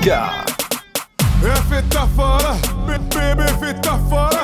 Música. É feita fora, bebê feita fora.